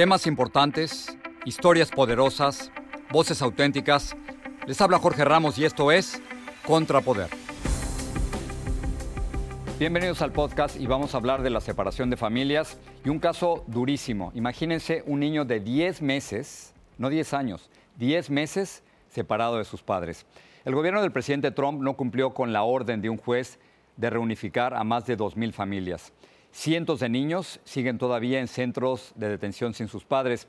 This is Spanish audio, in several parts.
Temas importantes, historias poderosas, voces auténticas. Les habla Jorge Ramos y esto es Contrapoder. Bienvenidos al podcast y vamos a hablar de la separación de familias y un caso durísimo. Imagínense un niño de 10 meses, no 10 años, 10 meses separado de sus padres. El gobierno del presidente Trump no cumplió con la orden de un juez de reunificar a más de 2.000 familias. Cientos de niños siguen todavía en centros de detención sin sus padres.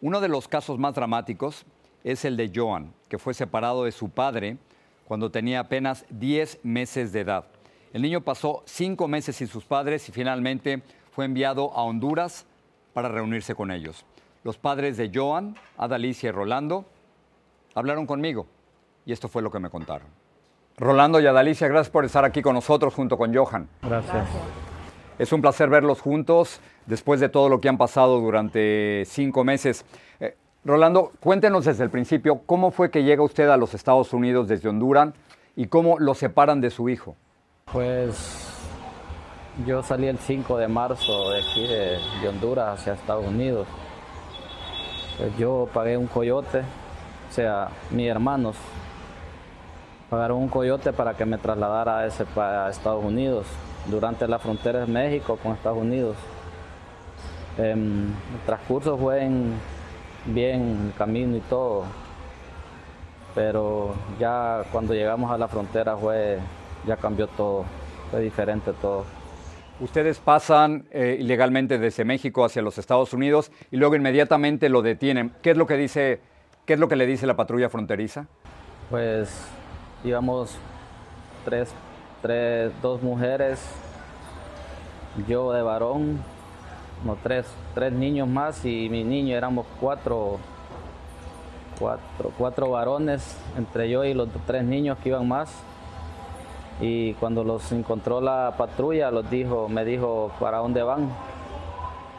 Uno de los casos más dramáticos es el de Joan, que fue separado de su padre cuando tenía apenas 10 meses de edad. El niño pasó cinco meses sin sus padres y finalmente fue enviado a Honduras para reunirse con ellos. Los padres de Joan, Adalicia y Rolando hablaron conmigo y esto fue lo que me contaron. Rolando y Adalicia, gracias por estar aquí con nosotros junto con Johan. Gracias. Es un placer verlos juntos después de todo lo que han pasado durante cinco meses. Eh, Rolando, cuéntenos desde el principio, ¿cómo fue que llega usted a los Estados Unidos desde Honduras y cómo lo separan de su hijo? Pues yo salí el 5 de marzo de aquí de, Honduras hacia Estados Unidos. Pues yo pagué un coyote, o sea, mis hermanos pagaron un coyote para que me trasladara a, ese, a Estados Unidos durante la frontera de México con Estados Unidos. Em, el transcurso fue en, bien el camino y todo, pero ya cuando llegamos a la frontera fue, ya cambió todo, fue diferente todo. Ustedes pasan eh, ilegalmente desde México hacia los Estados Unidos y luego inmediatamente lo detienen. ¿Qué es lo que dice, qué es lo que le dice la patrulla fronteriza? Pues íbamos tres tres, dos mujeres, yo de varón, no, tres, tres niños más y mi niño éramos cuatro, cuatro, cuatro varones, entre yo y los tres niños que iban más. Y cuando los encontró la patrulla, los dijo, me dijo, ¿para dónde van?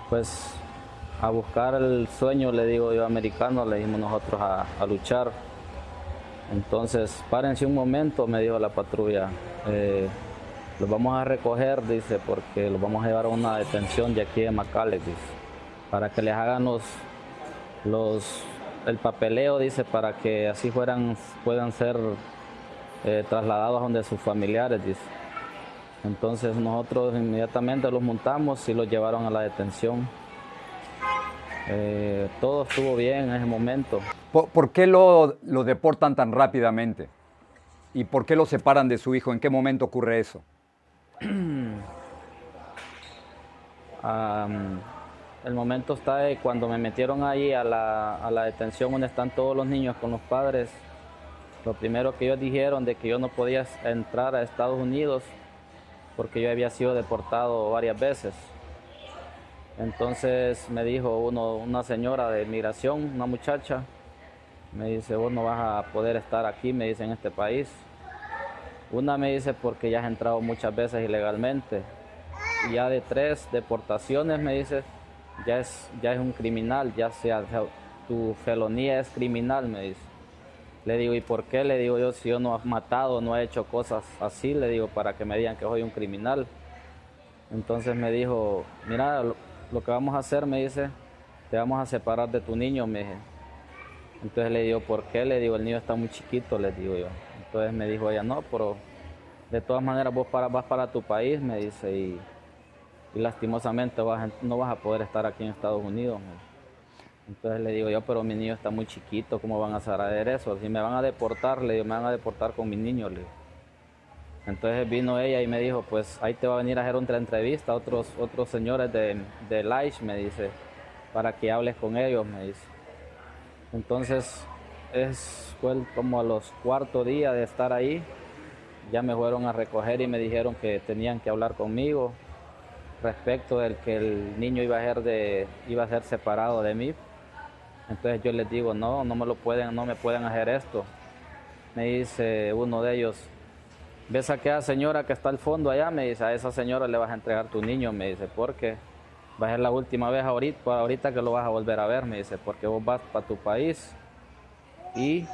Pues a buscar el sueño, le digo yo americano, le dijimos nosotros a luchar. Entonces, párense un momento, me dijo la patrulla. Eh, los vamos a recoger, dice, porque los vamos a llevar a una detención de aquí de McAllen, para que les hagan los, los, el papeleo, dice, para que así fueran, puedan ser eh, trasladados a donde sus familiares, dice. Entonces nosotros inmediatamente los montamos y los llevaron a la detención. Eh, todo estuvo bien en ese momento. ¿Por, qué lo, lo, deportan tan rápidamente? ¿Y por qué lo separan de su hijo? ¿En qué momento ocurre eso? el momento está de cuando me metieron ahí a la, a la detención donde están todos los niños con los padres. Lo primero que ellos dijeron de que yo no podía entrar a Estados Unidos porque yo había sido deportado varias veces. Entonces me dijo uno, una señora de migración, una muchacha, me dice, vos no vas a poder estar aquí, me dice, en este país. Una me dice, porque ya has entrado muchas veces ilegalmente. Y ya de tres deportaciones, me dice, ya es, ya es un criminal, ya sea tu felonía es criminal, me dice. Le digo, ¿y por qué? Le digo yo, si yo no he matado, no he hecho cosas así, le digo, para que me digan que soy un criminal. Entonces me dijo, mira, lo, que vamos a hacer, me dice, te vamos a separar de tu niño, me dije. Entonces le digo, ¿por qué? Le digo, el niño está muy chiquito, le digo yo. Entonces me dijo ella, no, pero de todas maneras vos vas para tu país, me dice, y, y lastimosamente vas, no vas a poder estar aquí en Estados Unidos. Entonces le digo yo, pero mi niño está muy chiquito, ¿cómo van a hacer eso? Si me van a deportar, le digo, me van a deportar con mi niño, le digo. Entonces vino ella y me dijo, pues ahí te va a venir a hacer otra entrevista, otros, otros señores de, de me dice, para que hables con ellos, me dice. Entonces, es, fue como a los cuartos días de estar ahí, ya me fueron a recoger y me dijeron que tenían que hablar conmigo respecto del que el niño iba a ser, de, iba a ser separado de mí. Entonces yo les digo, no, no me lo pueden, no me pueden hacer esto. Me dice uno de ellos, ves a aquella señora que está al fondo allá, me dice, a esa señora le vas a entregar tu niño, me dice, porque va a ser la última vez ahorita, ahorita que lo vas a volver a ver, me dice, porque vos vas para tu país y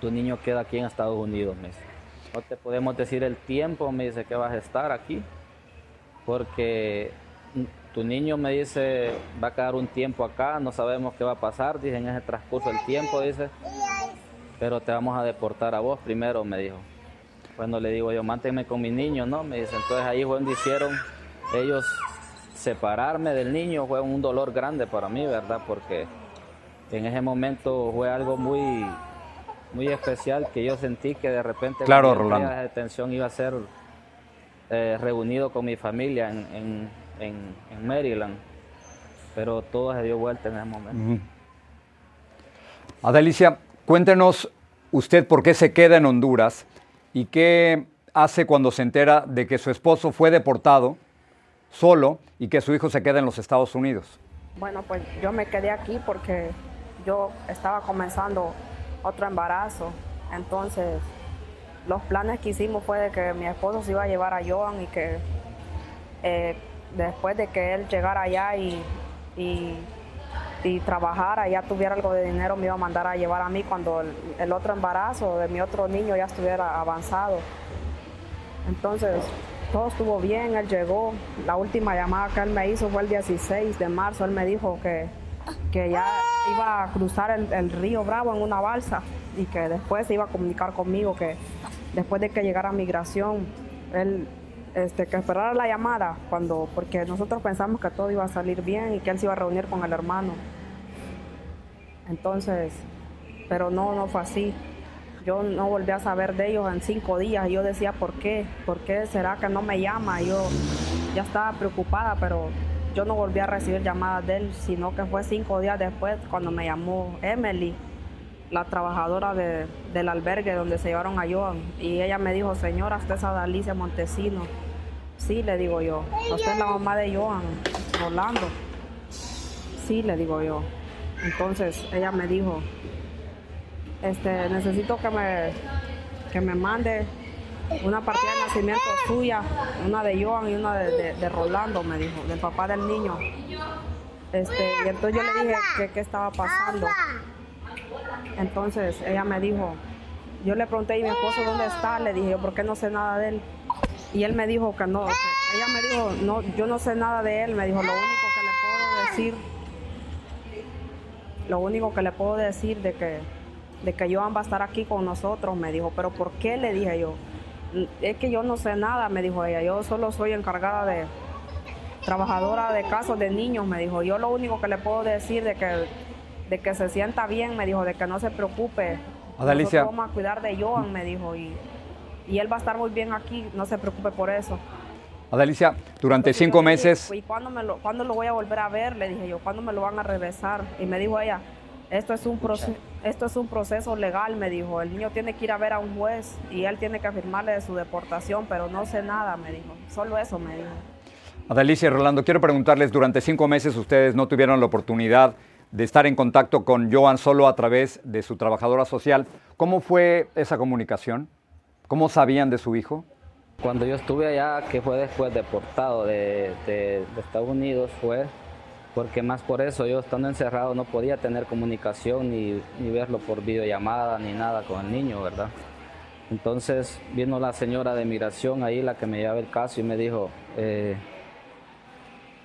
tu niño queda aquí en Estados Unidos, me dice. No te podemos decir el tiempo, me dice, que vas a estar aquí, porque tu niño me dice, va a quedar un tiempo acá, no sabemos qué va a pasar, dice, en ese transcurso del tiempo, dice, pero te vamos a deportar a vos primero, me dijo. Bueno, le digo yo, mántenme con mi niño, ¿no? Me dice, entonces ahí fue donde hicieron ellos separarme del niño, fue un dolor grande para mí, ¿verdad? Porque en ese momento fue algo muy, muy especial que yo sentí que de repente claro, la detención iba a ser eh, reunido con mi familia en, en, en, en, Maryland, pero todo se dio vuelta en ese momento. Uh -huh. Adelicia, cuéntenos usted por qué se queda en Honduras y qué hace cuando se entera de que su esposo fue deportado solo y que su hijo se queda en los Estados Unidos. Bueno, pues yo me quedé aquí porque yo estaba comenzando otro embarazo, entonces los planes que hicimos fue de que mi esposo se iba a llevar a Joan y que eh, después de que él llegara allá y, y, y, trabajara, ya tuviera algo de dinero, me iba a mandar a llevar a mí cuando el, otro embarazo de mi otro niño ya estuviera avanzado. Entonces, todo estuvo bien, él llegó. La última llamada que él me hizo fue el 16 de marzo, él me dijo que, que ya iba a cruzar el, el río Bravo en una balsa y que después se iba a comunicar conmigo que después de que llegara migración, él este, que esperara la llamada, cuando, porque nosotros pensamos que todo iba a salir bien y que él se iba a reunir con el hermano. Entonces, pero no, no fue así. Yo no volví a saber de ellos en cinco días. Yo decía, ¿por qué? ¿Por qué será que no me llama? Yo ya estaba preocupada, pero yo no volví a recibir llamadas de él, sino que fue cinco días después cuando me llamó Emily la trabajadora de, del albergue donde se llevaron a Joan. Y ella me dijo, señora, usted es Adalicia Montesino. Sí, le digo yo. Usted es la mamá de Joan, Rolando. Sí, le digo yo. Entonces ella me dijo, este, necesito que me, que me mande una partida de nacimiento suya, una de Joan y una de, de, de Rolando, me dijo, del papá del niño. Este, y entonces yo le dije que qué estaba pasando. Entonces ella me dijo, yo le pregunté, ¿y mi esposo dónde está? Le dije, yo, ¿por qué no sé nada de él? Y él me dijo que no, que ella me dijo, no, yo no sé nada de él, me dijo, lo único que le puedo decir, lo único que le puedo decir de que, de que Joan va a estar aquí con nosotros, me dijo, pero ¿por qué? Le dije yo, es que yo no sé nada, me dijo ella, yo solo soy encargada de trabajadora de casos de niños, me dijo, yo lo único que le puedo decir de que de que se sienta bien, me dijo, de que no se preocupe. Adalicia. Nosotros vamos a cuidar de Joan, me dijo, y, y, él va a estar muy bien aquí, no se preocupe por eso. Adalicia, durante cinco dije, meses... ¿Y cuándo, me lo, cuándo lo voy a volver a ver? Le dije yo, ¿cuándo me lo van a regresar? Y me dijo ella, esto es un proceso, esto es un proceso legal, me dijo. El niño tiene que ir a ver a un juez y él tiene que afirmarle de su deportación, pero no sé nada, me dijo. Solo eso me dijo. Adalicia y Rolando, quiero preguntarles, durante cinco meses ustedes no tuvieron la oportunidad de estar en contacto con Joan solo a través de su trabajadora social. ¿Cómo fue esa comunicación? ¿Cómo sabían de su hijo? Cuando yo estuve allá, que fue después deportado de, Estados Unidos, fue porque más por eso yo estando encerrado no podía tener comunicación ni, verlo por videollamada ni nada con el niño, ¿verdad? Entonces vino la señora de migración ahí, la que me lleva el caso, y me dijo, eh,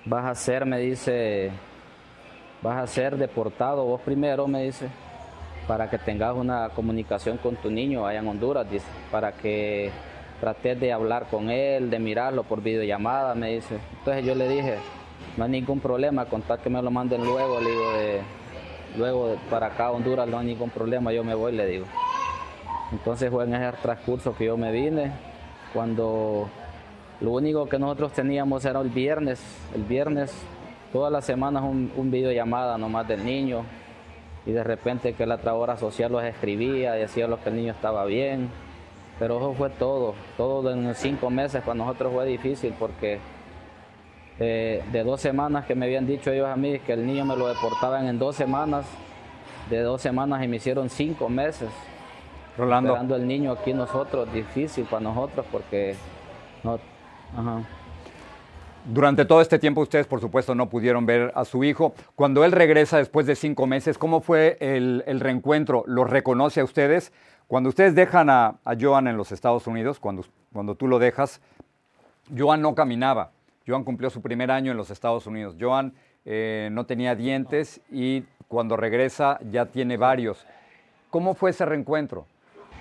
vas a ser, me dice, vas a ser deportado vos primero, me dice, para que tengas una comunicación con tu niño allá en Honduras, dice, para que trates de hablar con él, de mirarlo por videollamada, me dice. Entonces yo le dije, no hay ningún problema, contar que me lo manden luego, le digo, de, luego para acá Honduras no hay ningún problema, yo me voy, le digo. Entonces fue en ese transcurso que yo me vine, cuando lo único que nosotros teníamos era el viernes, el viernes, todas las semanas un, un videollamada nomás del niño, y de repente que la trabajadora social los escribía, decía lo que el niño estaba bien, pero eso fue todo, todo en cinco meses para nosotros fue difícil porque eh, de dos semanas que me habían dicho ellos a mí que el niño me lo deportaban en dos semanas, de dos semanas y me hicieron cinco meses. Rolando. Esperando el niño aquí nosotros, difícil para nosotros porque no, ajá. Durante todo este tiempo ustedes, por supuesto, no pudieron ver a su hijo. Cuando él regresa después de cinco meses, ¿cómo fue el, el reencuentro? ¿Lo reconoce a ustedes? Cuando ustedes dejan a, a, Joan en los Estados Unidos, cuando, cuando tú lo dejas, Joan no caminaba. Joan cumplió su primer año en los Estados Unidos. Joan eh, no tenía dientes y cuando regresa ya tiene varios. ¿Cómo fue ese reencuentro?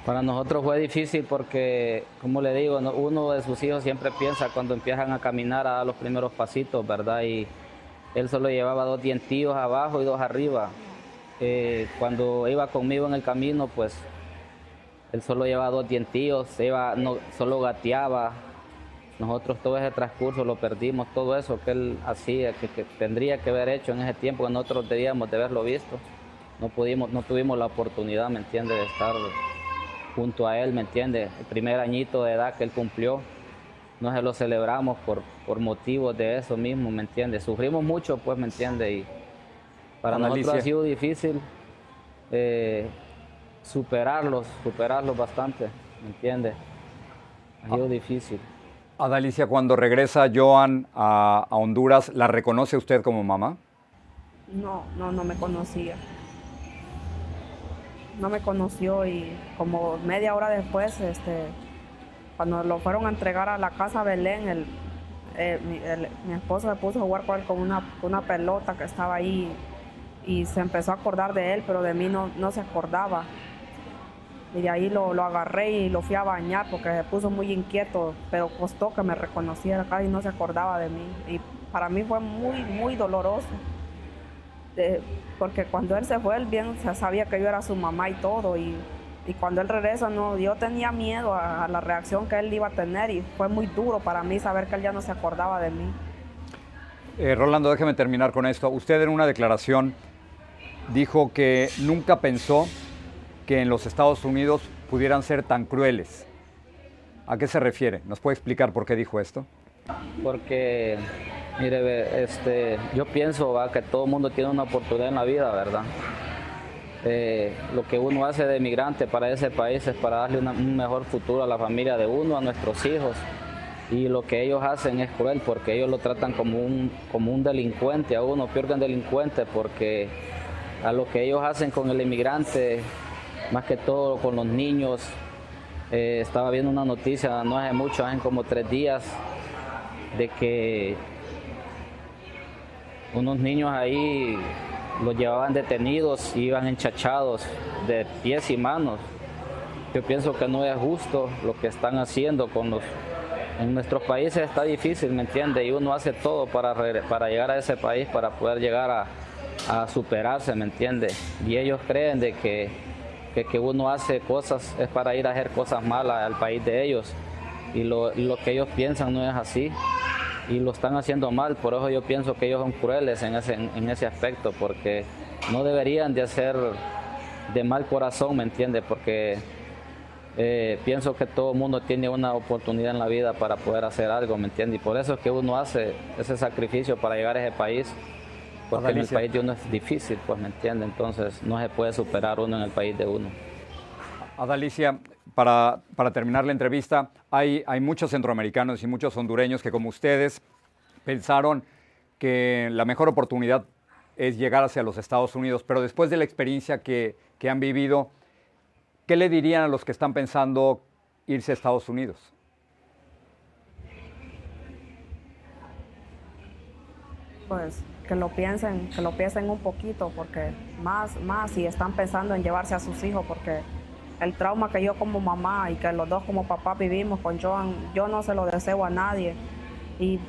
Para nosotros fue difícil porque, como le digo, uno de sus hijos siempre piensa cuando empiezan a caminar a dar los primeros pasitos, ¿verdad? Y él solo llevaba dos dientillos abajo y dos arriba. Eh, cuando iba conmigo en el camino, pues él solo llevaba dos dientillos, iba, no, solo gateaba. Nosotros todo ese transcurso lo perdimos, todo eso que él hacía, que, tendría que haber hecho en ese tiempo nosotros debíamos de haberlo visto. No, pudimos, no tuvimos la oportunidad, ¿me entiende?, de estar junto a él, ¿me entiende? El primer añito de edad que él cumplió, no se lo celebramos por, por motivos de eso mismo, ¿me entiende? Sufrimos mucho, pues, ¿me entiende? Y para Analicia. nosotros ha sido difícil eh, superarlos, superarlos bastante, ¿me entiende? Ha sido difícil. Adalicia, cuando regresa Joan a, a Honduras, ¿la reconoce usted como mamá? No, no, no me conocía. No me conoció y como media hora después, este, cuando lo fueron a entregar a la casa Belén, el, eh, mi, esposo se puso a jugar con, él con una, una pelota que estaba ahí y se empezó a acordar de él, pero de mí no, no se acordaba. Y de ahí lo, lo agarré y lo fui a bañar porque se puso muy inquieto, pero costó que me reconociera, casi no se acordaba de mí. Y para mí fue muy, muy doloroso. De- porque cuando él se fue, él bien se sabía que yo era su mamá y todo. Y, y cuando él regresa, no, yo tenía miedo a, a la reacción que él iba a tener y fue muy duro para mí saber que él ya no se acordaba de mí. Eh, Rolando, déjeme terminar con esto. Usted en una declaración dijo que nunca pensó que en los Estados Unidos pudieran ser tan crueles. ¿A qué se refiere? ¿Nos puede explicar por qué dijo esto? Porque, mire, este, yo pienso va, que todo el mundo tiene una oportunidad en la vida, ¿verdad? Eh, lo que uno hace de migrante para ese país es para darle un mejor futuro a la familia de uno, a nuestros hijos. Y lo que ellos hacen es cruel porque ellos lo tratan como un, como un delincuente a uno, peor que un delincuente, porque a lo que ellos hacen con el inmigrante, más que todo con los niños, eh, estaba viendo una noticia no hace mucho, hace como tres días, de que unos niños ahí los llevaban detenidos y iban enchachados de pies y manos. Yo pienso que no es justo lo que están haciendo con los... En nuestros países está difícil, ¿me entiende? Y uno hace todo para, para llegar a ese país, para poder llegar a, a superarse, ¿me entiende? Y ellos creen de que, que, que uno hace cosas es para ir a hacer cosas malas al país de ellos. Y lo, lo que ellos piensan no es así y lo están haciendo mal, por eso yo pienso que ellos son crueles en ese, en, ese aspecto, porque no deberían de hacer de mal corazón, ¿me entiende? Porque eh, pienso que todo el mundo tiene una oportunidad en la vida para poder hacer algo, ¿me entiende? Y por eso es que uno hace ese sacrificio para llegar a ese país, porque en el país de uno es difícil, pues, ¿me entiende? Entonces no se puede superar uno en el país de uno. Adalicia, para, terminar la entrevista, hay, hay muchos centroamericanos y muchos hondureños que como ustedes pensaron que la mejor oportunidad es llegar hacia los Estados Unidos, pero después de la experiencia que, que han vivido, ¿qué le dirían a los que están pensando irse a Estados Unidos? Pues que lo piensen, que lo piensen un poquito, porque más, más si están pensando en llevarse a sus hijos, porque el trauma que yo como mamá y que los dos como papá vivimos con Joan, yo no se lo deseo a nadie. Y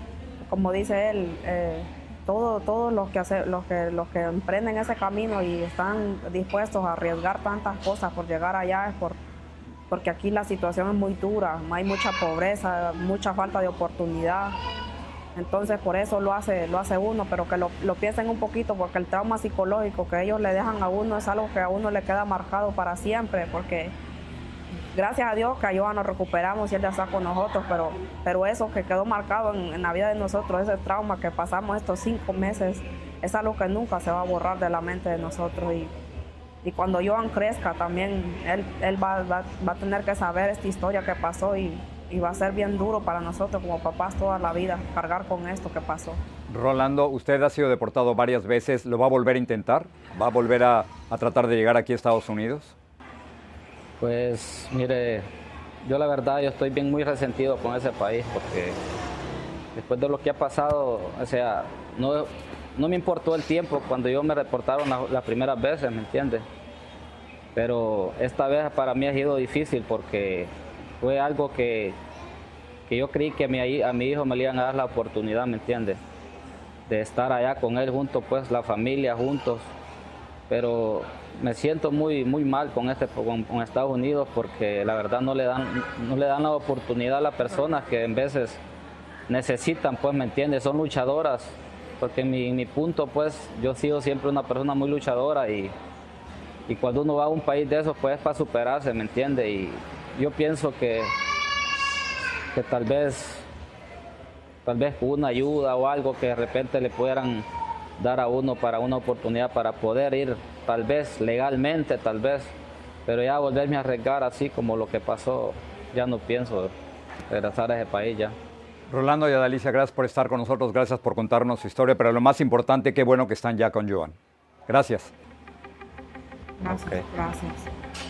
como dice él, eh, todos los que, hace, los, que, los que emprenden ese camino y están dispuestos a arriesgar tantas cosas por llegar allá es por, porque aquí la situación es muy dura, hay mucha pobreza, mucha falta de oportunidad. Entonces por eso lo hace, lo hace uno, pero que lo, lo, piensen un poquito, porque el trauma psicológico que ellos le dejan a uno es algo que a uno le queda marcado para siempre, porque gracias a Dios que a nos recuperamos y Él ya está con nosotros, pero, pero eso que quedó marcado en, la vida de nosotros, ese trauma que pasamos estos cinco meses, es algo que nunca se va a borrar de la mente de nosotros. Y, y cuando Joan crezca también, él, él va, va, va, a tener que saber esta historia que pasó y, y va a ser bien duro para nosotros como papás toda la vida cargar con esto que pasó. Rolando, usted ha sido deportado varias veces, ¿lo va a volver a intentar? ¿Va a volver a, a tratar de llegar aquí a Estados Unidos? Pues mire, yo la verdad yo estoy bien muy resentido con ese país porque después de lo que ha pasado, o sea, no, no me importó el tiempo cuando yo me reportaron las primeras veces, ¿me entiendes? Pero esta vez para mí ha sido difícil porque fue algo que, que yo creí que a mi, a mi hijo me le iban a dar la oportunidad, ¿me entiendes? De estar allá con él junto, pues la familia juntos. Pero me siento muy, muy mal con, este, con, Estados Unidos porque la verdad no le, dan, no le dan la oportunidad a las personas que en veces necesitan, pues, ¿me entiendes? Son luchadoras, porque en mi, mi punto, pues, yo he sido siempre una persona muy luchadora y, y cuando uno va a un país de esos, pues, es para superarse, ¿me entiendes? Yo pienso que, que tal vez, tal vez una ayuda o algo que de repente le pudieran dar a uno para una oportunidad para poder ir tal vez legalmente, tal vez, pero ya volverme a arriesgar así como lo que pasó, ya no pienso regresar a ese país ya. Rolando y Adalicia, gracias por estar con nosotros, gracias por contarnos su historia, pero lo más importante, qué bueno que están ya con Joan. Gracias. Gracias, gracias.